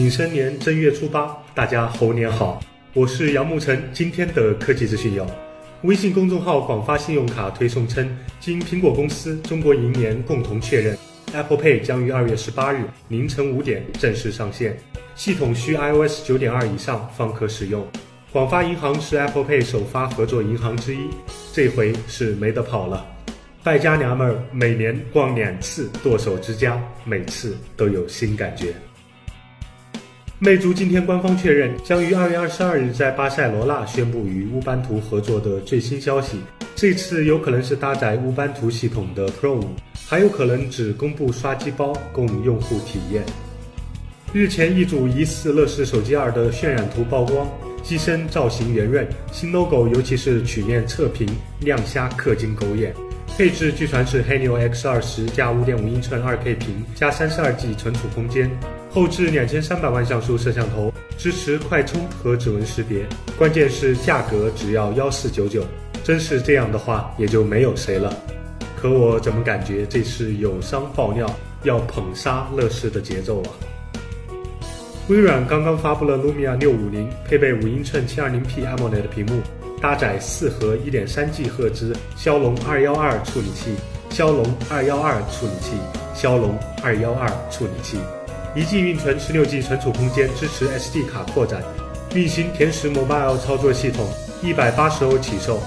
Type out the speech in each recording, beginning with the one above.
丙申年正月初八，大家猴年好！我是杨慕辰，今天的科技资讯有：微信公众号广发信用卡推送称，经苹果公司、中国银联共同确认，Apple Pay 将于二月十八日凌晨五点正式上线，系统需 iOS 九点二以上方可使用。广发银行是 Apple Pay 首发合作银行之一，这回是没得跑了。败家娘们儿每年逛两次剁手之家，每次都有新感觉。魅族今天官方确认，将于二月二十二日在巴塞罗那宣布与乌班图合作的最新消息。这次有可能是搭载乌班图系统的 Pro 五还有可能只公布刷机包供用户体验。日前，一组疑似乐视手机二的渲染图曝光。机身造型圆润，新 logo 尤其是曲面侧屏亮瞎氪金狗眼。配置据传是黑牛 X 二十加五点五英寸二 K 屏加三十二 G 存储空间，后置两千三百万像素摄像头，支持快充和指纹识别。关键是价格只要幺四九九，真是这样的话也就没有谁了。可我怎么感觉这是友商爆料要捧杀乐视的节奏啊？微软刚刚发布了 Lumia 650，配备五英寸 720p AMOLED 屏幕，搭载四核 1.3G 赫兹骁龙212处理器，骁龙212处理器，骁龙212处理器，一 G 运存，16G 存储空间，支持 SD 卡扩展，运行甜食 Mobile 操作系统，一百八十欧起售。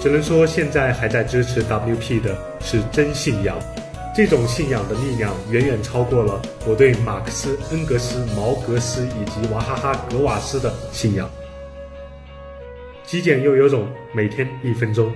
只能说现在还在支持 WP 的是真信仰。这种信仰的力量远远超过了我对马克思、恩格斯、毛格斯以及娃哈哈格瓦斯的信仰。极简又有种，每天一分钟。